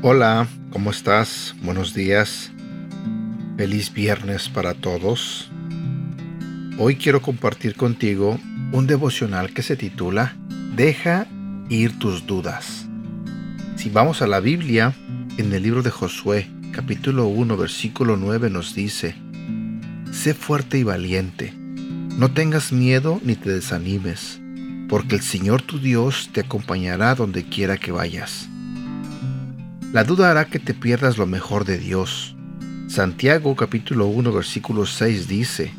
Hola, ¿cómo estás? Buenos días. Feliz viernes para todos. Hoy quiero compartir contigo un devocional que se titula Deja ir tus dudas. Si vamos a la Biblia, en el libro de Josué, capítulo 1, versículo 9 nos dice, Sé fuerte y valiente, no tengas miedo ni te desanimes, porque el Señor tu Dios te acompañará donde quiera que vayas. La duda hará que te pierdas lo mejor de Dios. Santiago capítulo 1 versículo 6 dice,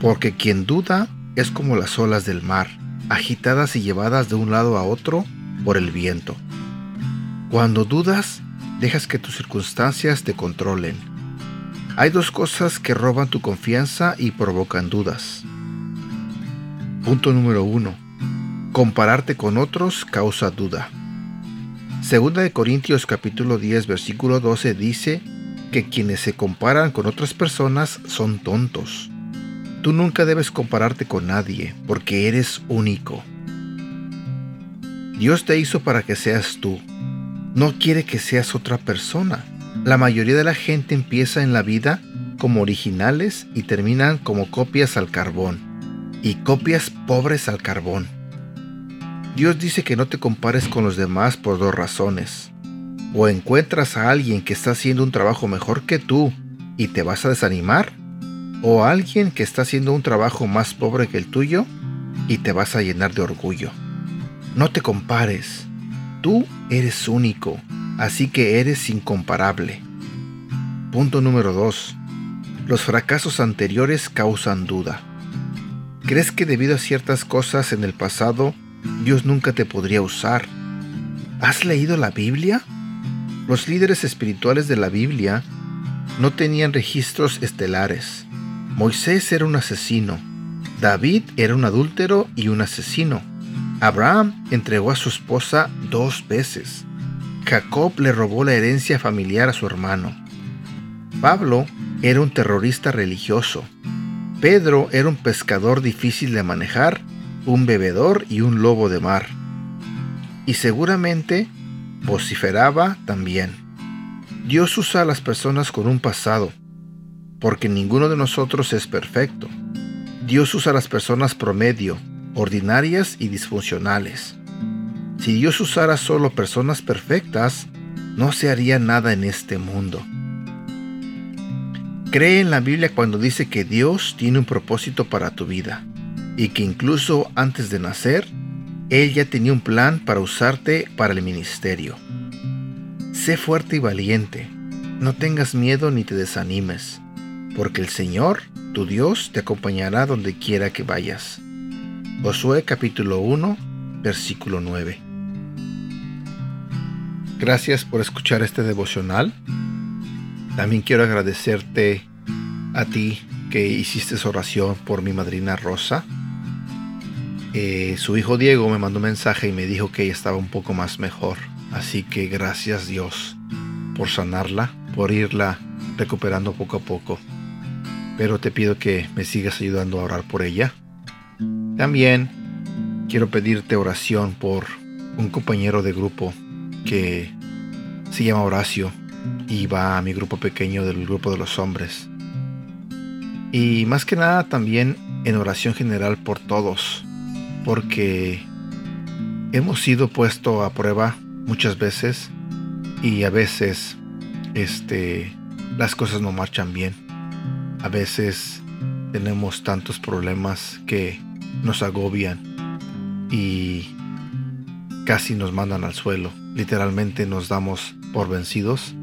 Porque quien duda es como las olas del mar, agitadas y llevadas de un lado a otro por el viento. Cuando dudas, dejas que tus circunstancias te controlen. Hay dos cosas que roban tu confianza y provocan dudas. Punto número 1. Compararte con otros causa duda. Segunda de Corintios capítulo 10 versículo 12 dice que quienes se comparan con otras personas son tontos. Tú nunca debes compararte con nadie porque eres único. Dios te hizo para que seas tú. No quiere que seas otra persona. La mayoría de la gente empieza en la vida como originales y terminan como copias al carbón. Y copias pobres al carbón. Dios dice que no te compares con los demás por dos razones. O encuentras a alguien que está haciendo un trabajo mejor que tú y te vas a desanimar, o a alguien que está haciendo un trabajo más pobre que el tuyo y te vas a llenar de orgullo. No te compares. Tú eres único, así que eres incomparable. Punto número 2. Los fracasos anteriores causan duda. ¿Crees que debido a ciertas cosas en el pasado Dios nunca te podría usar. ¿Has leído la Biblia? Los líderes espirituales de la Biblia no tenían registros estelares. Moisés era un asesino. David era un adúltero y un asesino. Abraham entregó a su esposa dos veces. Jacob le robó la herencia familiar a su hermano. Pablo era un terrorista religioso. Pedro era un pescador difícil de manejar un bebedor y un lobo de mar. Y seguramente vociferaba también. Dios usa a las personas con un pasado, porque ninguno de nosotros es perfecto. Dios usa a las personas promedio, ordinarias y disfuncionales. Si Dios usara solo personas perfectas, no se haría nada en este mundo. Cree en la Biblia cuando dice que Dios tiene un propósito para tu vida y que incluso antes de nacer, Él ya tenía un plan para usarte para el ministerio. Sé fuerte y valiente, no tengas miedo ni te desanimes, porque el Señor, tu Dios, te acompañará donde quiera que vayas. Josué capítulo 1, versículo 9. Gracias por escuchar este devocional. También quiero agradecerte a ti que hiciste oración por mi madrina Rosa. Eh, su hijo Diego me mandó un mensaje y me dijo que ella estaba un poco más mejor. Así que gracias Dios por sanarla, por irla recuperando poco a poco. Pero te pido que me sigas ayudando a orar por ella. También quiero pedirte oración por un compañero de grupo que se llama Horacio y va a mi grupo pequeño del grupo de los hombres. Y más que nada también en oración general por todos, porque hemos sido puesto a prueba muchas veces y a veces este las cosas no marchan bien. A veces tenemos tantos problemas que nos agobian y casi nos mandan al suelo. Literalmente nos damos por vencidos.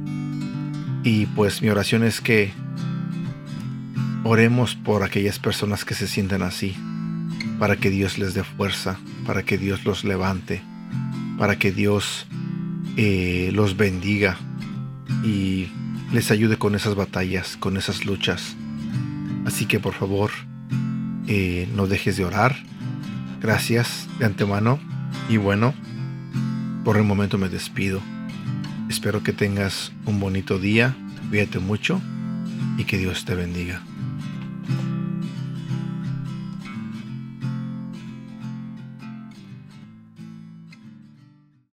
Y pues mi oración es que oremos por aquellas personas que se sienten así, para que Dios les dé fuerza, para que Dios los levante, para que Dios eh, los bendiga y les ayude con esas batallas, con esas luchas. Así que por favor, eh, no dejes de orar. Gracias de antemano. Y bueno, por el momento me despido. Espero que tengas un bonito día, cuídate mucho y que Dios te bendiga.